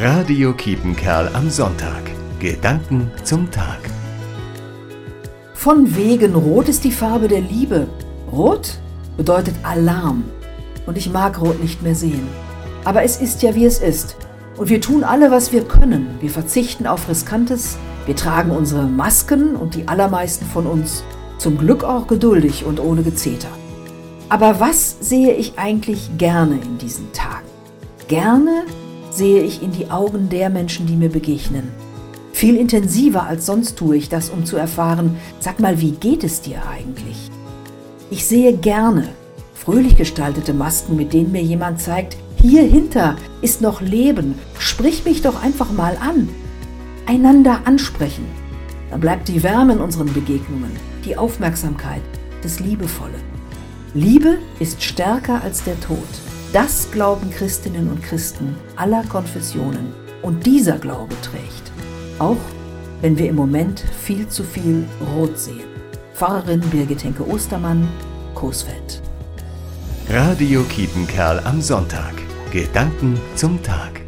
Radio Kiepenkerl am Sonntag. Gedanken zum Tag. Von wegen Rot ist die Farbe der Liebe. Rot bedeutet Alarm. Und ich mag Rot nicht mehr sehen. Aber es ist ja wie es ist. Und wir tun alle, was wir können. Wir verzichten auf Riskantes. Wir tragen unsere Masken und die allermeisten von uns zum Glück auch geduldig und ohne Gezeter. Aber was sehe ich eigentlich gerne in diesen Tagen? Gerne sehe ich in die Augen der Menschen, die mir begegnen. Viel intensiver als sonst tue ich das, um zu erfahren, sag mal, wie geht es dir eigentlich? Ich sehe gerne fröhlich gestaltete Masken, mit denen mir jemand zeigt, hier hinter ist noch Leben, sprich mich doch einfach mal an. Einander ansprechen. Dann bleibt die Wärme in unseren Begegnungen, die Aufmerksamkeit, das Liebevolle. Liebe ist stärker als der Tod. Das glauben Christinnen und Christen aller Konfessionen. Und dieser Glaube trägt, auch wenn wir im Moment viel zu viel Rot sehen. Pfarrerin Birgit Henke Ostermann, Coesfeld. Radio Kiepenkerl am Sonntag. Gedanken zum Tag.